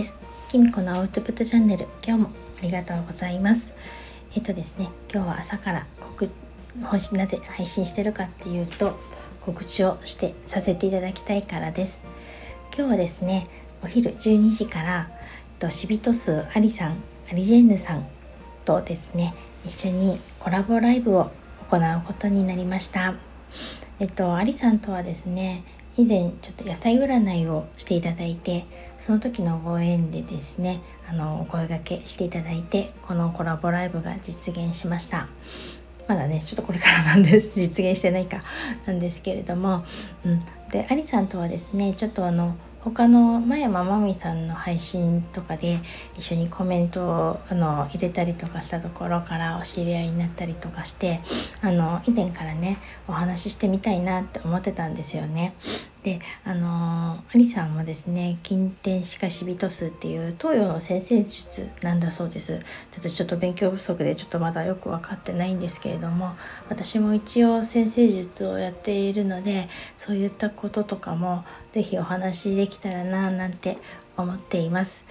です。きみこのアウトプットチャンネル今日もありがとうございます。えっとですね今日は朝から告なぜ配信してるかっていうと告知をしてさせていただきたいからです。今日はですねお昼12時からえっとシビトスアリさんアリジェンヌさんとですね一緒にコラボライブを行うことになりました。えっとアリさんとはですね以前ちょっと野菜占いをしていただいてその時のご縁でですねあのお声がけしていただいてこのコラボライブが実現しました。まだねちょっとこれからなんです。実現してないか。なんですけれども、うん、でありさんとはですねちょっとあの他の前山真美さんの配信とかで一緒にコメントをあの入れたりとかしたところからお知り合いになったりとかしてあの以前からねお話ししてみたいなって思ってたんですよね。であのアリさんもですね近天歯科シビトスっていう東洋の先生術なんだそうです私ちょっと勉強不足でちょっとまだよく分かってないんですけれども私も一応先生術をやっているのでそういったこととかも是非お話しできたらななんて思っています。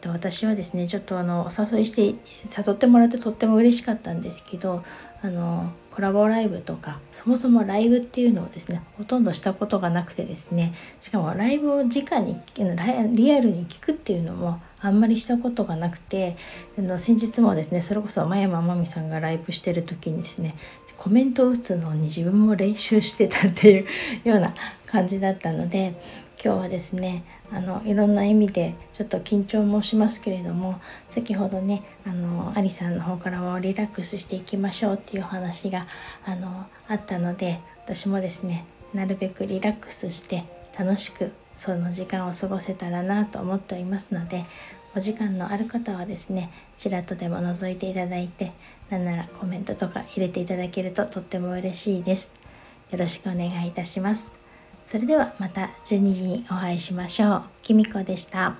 と私はですねちょっとあのお誘いして誘ってもらってとっても嬉しかったんですけどあのコラボライブとかそもそもライブっていうのをですねほとんどしたことがなくてですねしかもライブを直にリアルに聞くっていうのもあんまりしたことがなくてあの先日もですねそれこそ真山真美さんがライブしてる時にですねコメントを打つのに自分も練習してたっていうような感じだったので今日はですねあのいろんな意味でちょっと緊張もしますけれども先ほどねあのアリさんの方からもリラックスしていきましょうっていうお話があのあったので私もですねなるべくリラックスして楽しくその時間を過ごせたらなと思っておりますのでお時間のある方はですねちらっとでも覗いていただいてなんならコメントとか入れていただけるととっても嬉しいです。よろしくお願いいたします。それではまた12時にお会いしましょう。きみこでした。